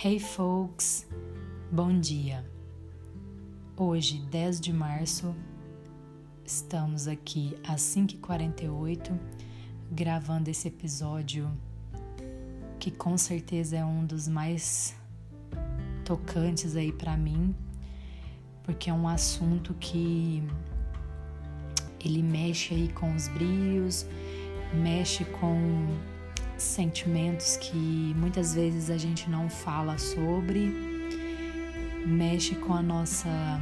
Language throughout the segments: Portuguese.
Hey folks, bom dia. Hoje, 10 de março, estamos aqui às 5h48 gravando esse episódio que com certeza é um dos mais tocantes aí para mim, porque é um assunto que ele mexe aí com os brios, mexe com sentimentos que muitas vezes a gente não fala sobre, mexe com a nossa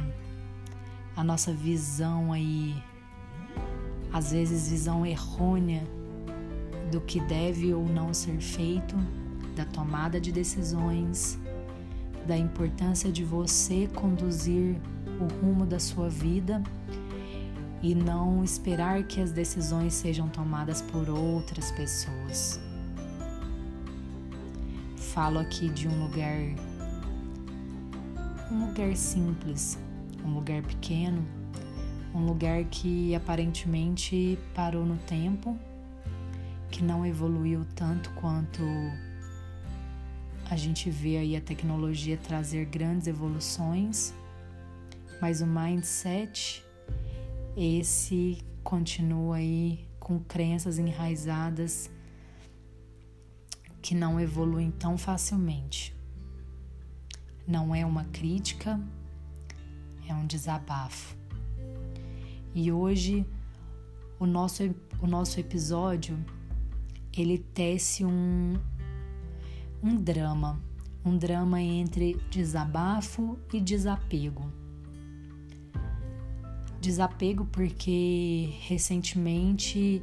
a nossa visão aí, às vezes visão errônea do que deve ou não ser feito, da tomada de decisões, da importância de você conduzir o rumo da sua vida e não esperar que as decisões sejam tomadas por outras pessoas. Falo aqui de um lugar um lugar simples, um lugar pequeno, um lugar que aparentemente parou no tempo, que não evoluiu tanto quanto a gente vê aí a tecnologia trazer grandes evoluções, mas o mindset esse continua aí com crenças enraizadas que não evoluem tão facilmente. Não é uma crítica, é um desabafo. E hoje o nosso, o nosso episódio ele tece um, um drama, um drama entre desabafo e desapego desapego porque recentemente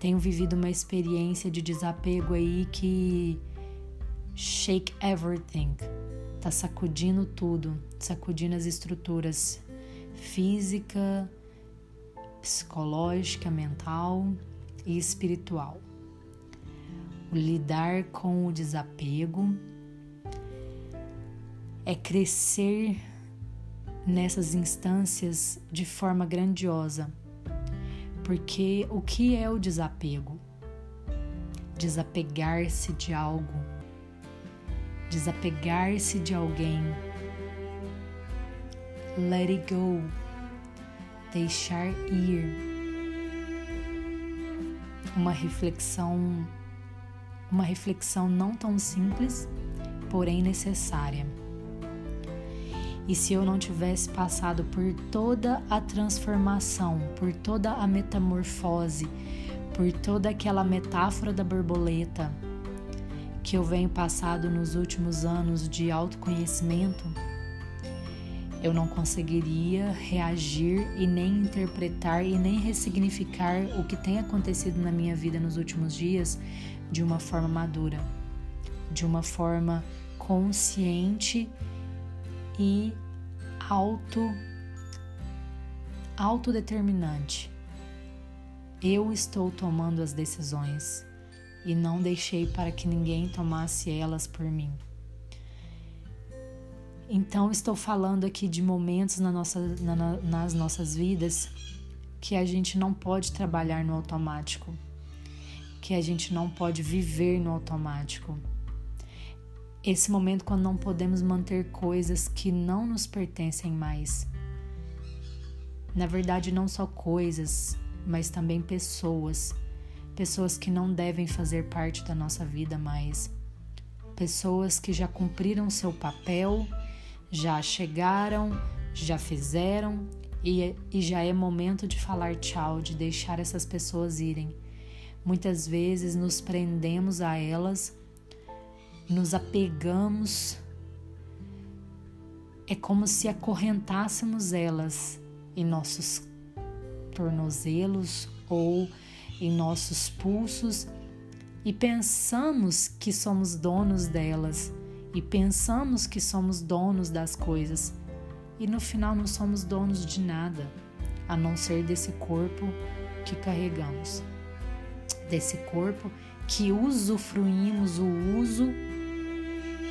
tenho vivido uma experiência de desapego aí que shake everything, tá sacudindo tudo, sacudindo as estruturas física, psicológica, mental e espiritual. Lidar com o desapego é crescer nessas instâncias de forma grandiosa. Porque o que é o desapego? Desapegar-se de algo, desapegar-se de alguém. Let it go, deixar ir. Uma reflexão, uma reflexão não tão simples, porém necessária. E se eu não tivesse passado por toda a transformação, por toda a metamorfose, por toda aquela metáfora da borboleta que eu venho passado nos últimos anos de autoconhecimento, eu não conseguiria reagir e nem interpretar e nem ressignificar o que tem acontecido na minha vida nos últimos dias de uma forma madura, de uma forma consciente e auto autodeterminante. Eu estou tomando as decisões e não deixei para que ninguém tomasse elas por mim. Então, estou falando aqui de momentos na nossa, na, nas nossas vidas que a gente não pode trabalhar no automático, que a gente não pode viver no automático esse momento quando não podemos manter coisas que não nos pertencem mais. Na verdade, não só coisas, mas também pessoas. Pessoas que não devem fazer parte da nossa vida mais. Pessoas que já cumpriram seu papel, já chegaram, já fizeram e, e já é momento de falar tchau, de deixar essas pessoas irem. Muitas vezes nos prendemos a elas nos apegamos, é como se acorrentássemos elas em nossos tornozelos ou em nossos pulsos e pensamos que somos donos delas e pensamos que somos donos das coisas e no final não somos donos de nada a não ser desse corpo que carregamos, desse corpo que usufruímos o uso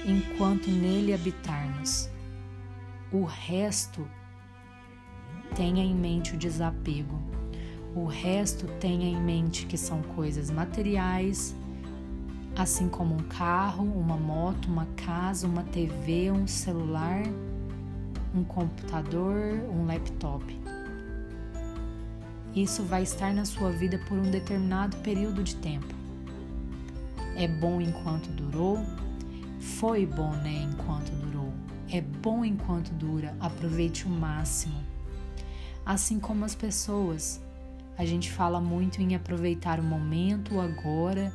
enquanto nele habitarmos. O resto tenha em mente o desapego. O resto tenha em mente que são coisas materiais, assim como um carro, uma moto, uma casa, uma TV, um celular, um computador, um laptop. Isso vai estar na sua vida por um determinado período de tempo. É bom enquanto durou, foi bom, né, enquanto durou. É bom enquanto dura, aproveite o máximo. Assim como as pessoas, a gente fala muito em aproveitar o momento, o agora,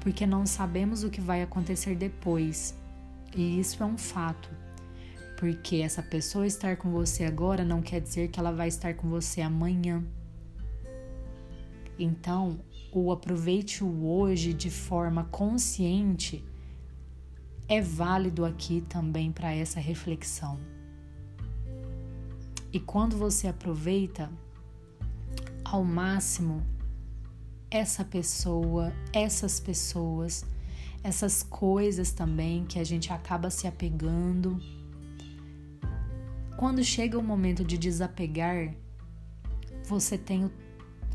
porque não sabemos o que vai acontecer depois. E isso é um fato. Porque essa pessoa estar com você agora não quer dizer que ela vai estar com você amanhã. Então, o aproveite o hoje de forma consciente é válido aqui também para essa reflexão. E quando você aproveita ao máximo essa pessoa, essas pessoas, essas coisas também que a gente acaba se apegando. Quando chega o momento de desapegar, você tem o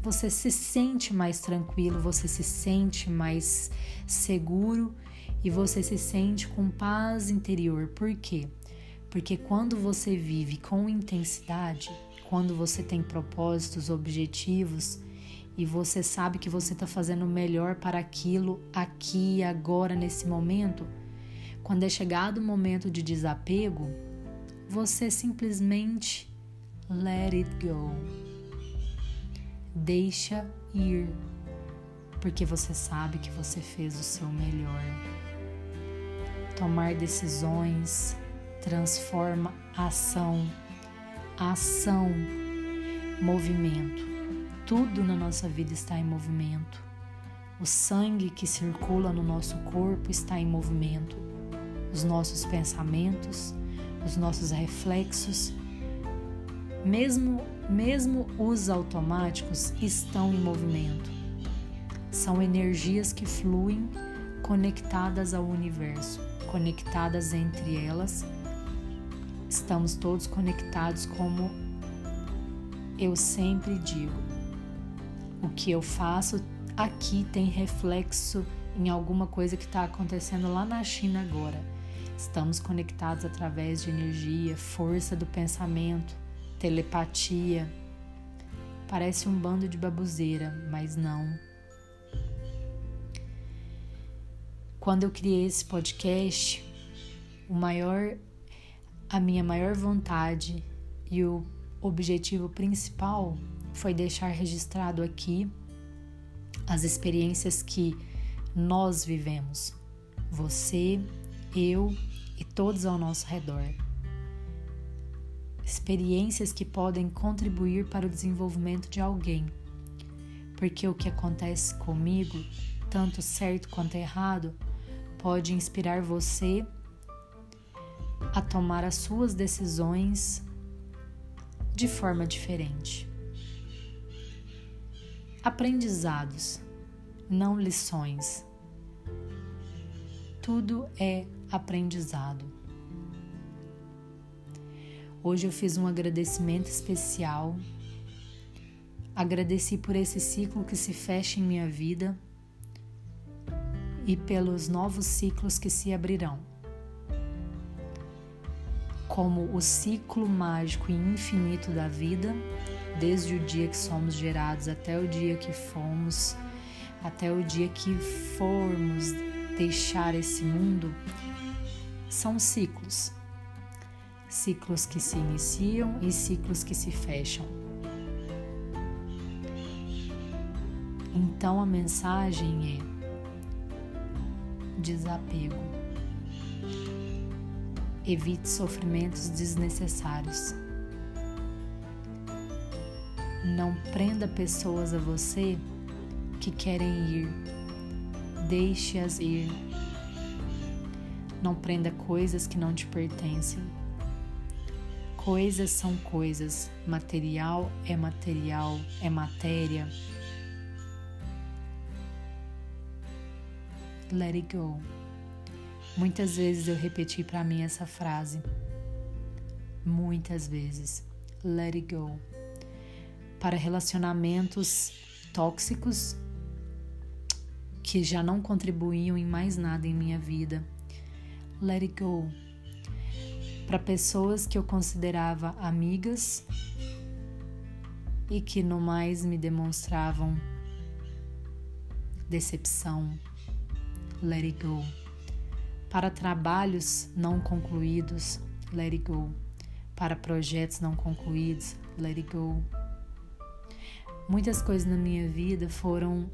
você se sente mais tranquilo, você se sente mais seguro e você se sente com paz interior. Por quê? Porque quando você vive com intensidade, quando você tem propósitos, objetivos, e você sabe que você está fazendo o melhor para aquilo aqui, agora, nesse momento, quando é chegado o momento de desapego, você simplesmente let it go. Deixa ir, porque você sabe que você fez o seu melhor. Tomar decisões transforma ação, ação, movimento tudo na nossa vida está em movimento. O sangue que circula no nosso corpo está em movimento. Os nossos pensamentos, os nossos reflexos, mesmo, mesmo os automáticos, estão em movimento. São energias que fluem conectadas ao universo, conectadas entre elas. Estamos todos conectados, como eu sempre digo o que eu faço aqui tem reflexo em alguma coisa que está acontecendo lá na China agora. Estamos conectados através de energia, força do pensamento, telepatia. Parece um bando de babuzeira, mas não. Quando eu criei esse podcast, o maior a minha maior vontade e o objetivo principal foi deixar registrado aqui as experiências que nós vivemos, você, eu e todos ao nosso redor. Experiências que podem contribuir para o desenvolvimento de alguém, porque o que acontece comigo, tanto certo quanto errado, pode inspirar você a tomar as suas decisões de forma diferente. Aprendizados, não lições. Tudo é aprendizado. Hoje eu fiz um agradecimento especial. Agradeci por esse ciclo que se fecha em minha vida e pelos novos ciclos que se abrirão. Como o ciclo mágico e infinito da vida desde o dia que somos gerados até o dia que fomos, até o dia que formos deixar esse mundo, são ciclos. Ciclos que se iniciam e ciclos que se fecham. Então a mensagem é: desapego. Evite sofrimentos desnecessários. Não prenda pessoas a você que querem ir. Deixe-as ir. Não prenda coisas que não te pertencem. Coisas são coisas, material é material, é matéria. Let it go. Muitas vezes eu repeti para mim essa frase. Muitas vezes. Let it go para relacionamentos tóxicos que já não contribuíam em mais nada em minha vida. Let it go. Para pessoas que eu considerava amigas e que no mais me demonstravam decepção. Let it go. Para trabalhos não concluídos, let it go. Para projetos não concluídos, let it go. Muitas coisas na minha vida foram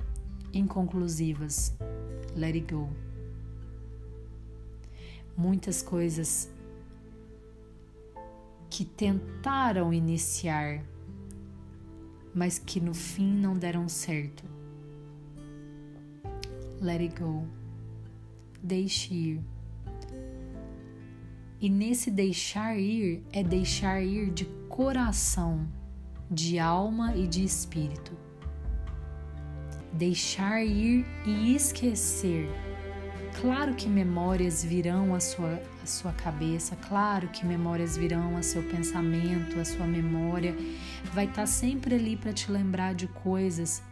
inconclusivas, let it go. Muitas coisas que tentaram iniciar, mas que no fim não deram certo. Let it go. Deixe ir. E nesse deixar ir é deixar ir de coração de alma e de espírito. Deixar ir e esquecer. Claro que memórias virão à sua, à sua cabeça, claro que memórias virão a seu pensamento, a sua memória vai estar sempre ali para te lembrar de coisas,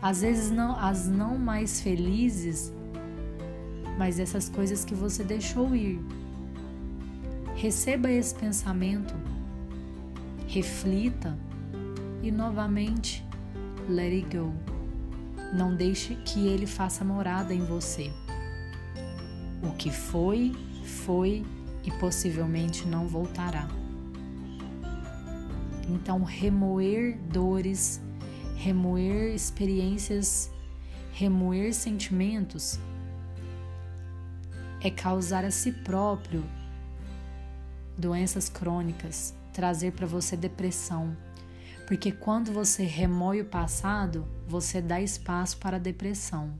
às vezes não, as não mais felizes, mas essas coisas que você deixou ir. Receba esse pensamento reflita e novamente let it go. Não deixe que ele faça morada em você. O que foi, foi e possivelmente não voltará. Então, remoer dores, remoer experiências, remoer sentimentos é causar a si próprio doenças crônicas, trazer para você depressão. Porque quando você remoe o passado, você dá espaço para a depressão.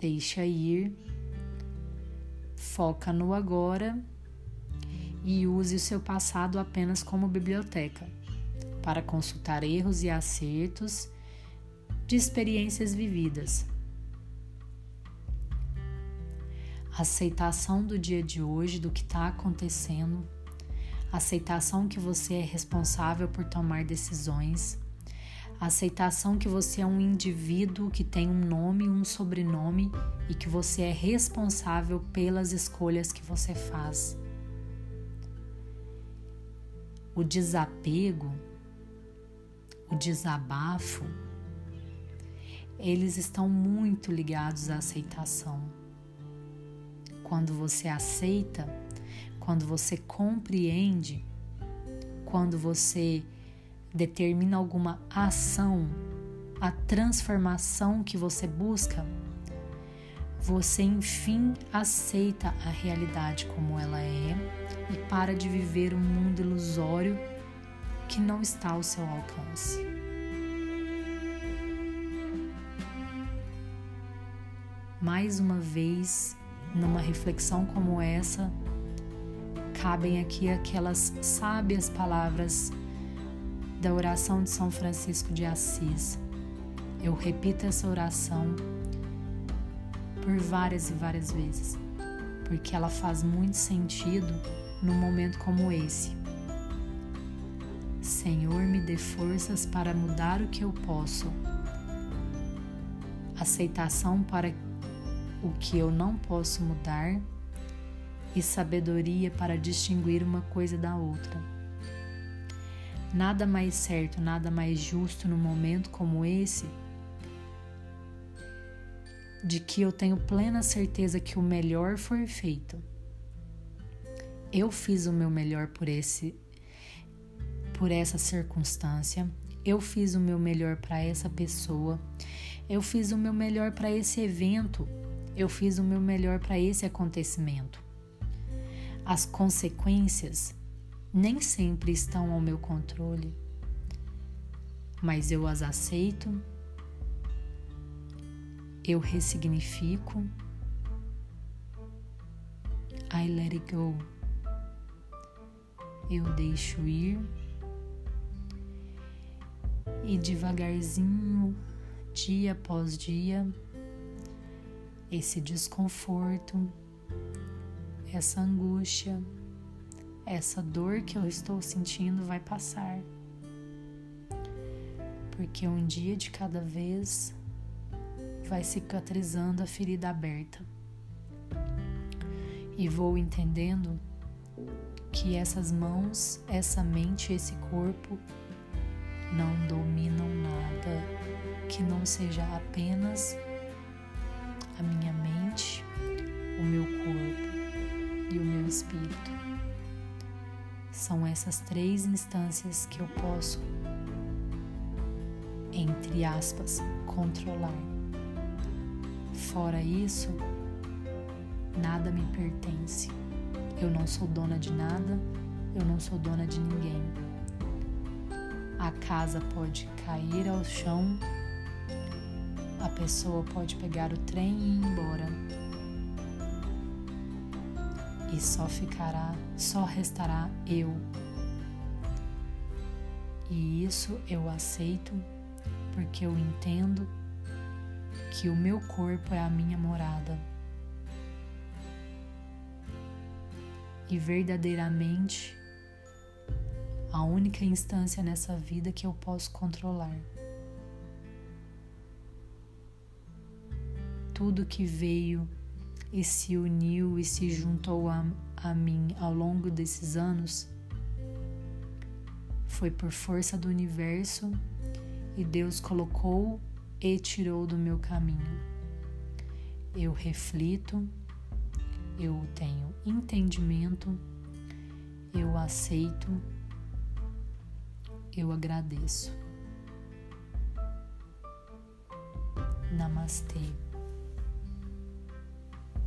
Deixa ir, foca no agora e use o seu passado apenas como biblioteca para consultar erros e acertos de experiências vividas aceitação do dia de hoje, do que está acontecendo, aceitação que você é responsável por tomar decisões, aceitação que você é um indivíduo que tem um nome um sobrenome e que você é responsável pelas escolhas que você faz. O desapego, o desabafo, eles estão muito ligados à aceitação quando você aceita, quando você compreende, quando você determina alguma ação, a transformação que você busca, você enfim aceita a realidade como ela é e para de viver um mundo ilusório que não está ao seu alcance. Mais uma vez, numa reflexão como essa, cabem aqui aquelas sábias palavras da oração de São Francisco de Assis. Eu repito essa oração por várias e várias vezes, porque ela faz muito sentido num momento como esse. Senhor, me dê forças para mudar o que eu posso, aceitação para o que eu não posso mudar e sabedoria para distinguir uma coisa da outra. Nada mais certo, nada mais justo no momento como esse, de que eu tenho plena certeza que o melhor foi feito. Eu fiz o meu melhor por esse por essa circunstância, eu fiz o meu melhor para essa pessoa, eu fiz o meu melhor para esse evento eu fiz o meu melhor para esse acontecimento. As consequências nem sempre estão ao meu controle, mas eu as aceito, eu ressignifico, I let it go. Eu deixo ir e devagarzinho, dia após dia, esse desconforto, essa angústia, essa dor que eu estou sentindo vai passar. porque um dia de cada vez vai cicatrizando a ferida aberta. E vou entendendo que essas mãos, essa mente, esse corpo não dominam nada que não seja apenas a minha mente, o meu corpo e o meu espírito. São essas três instâncias que eu posso, entre aspas, controlar. Fora isso, nada me pertence. Eu não sou dona de nada, eu não sou dona de ninguém. A casa pode cair ao chão, a pessoa pode pegar o trem e ir embora. E só ficará, só restará eu. E isso eu aceito porque eu entendo que o meu corpo é a minha morada. E verdadeiramente a única instância nessa vida que eu posso controlar. Tudo que veio e se uniu e se juntou a, a mim ao longo desses anos foi por força do universo e Deus colocou e tirou do meu caminho. Eu reflito, eu tenho entendimento, eu aceito, eu agradeço. Namastê.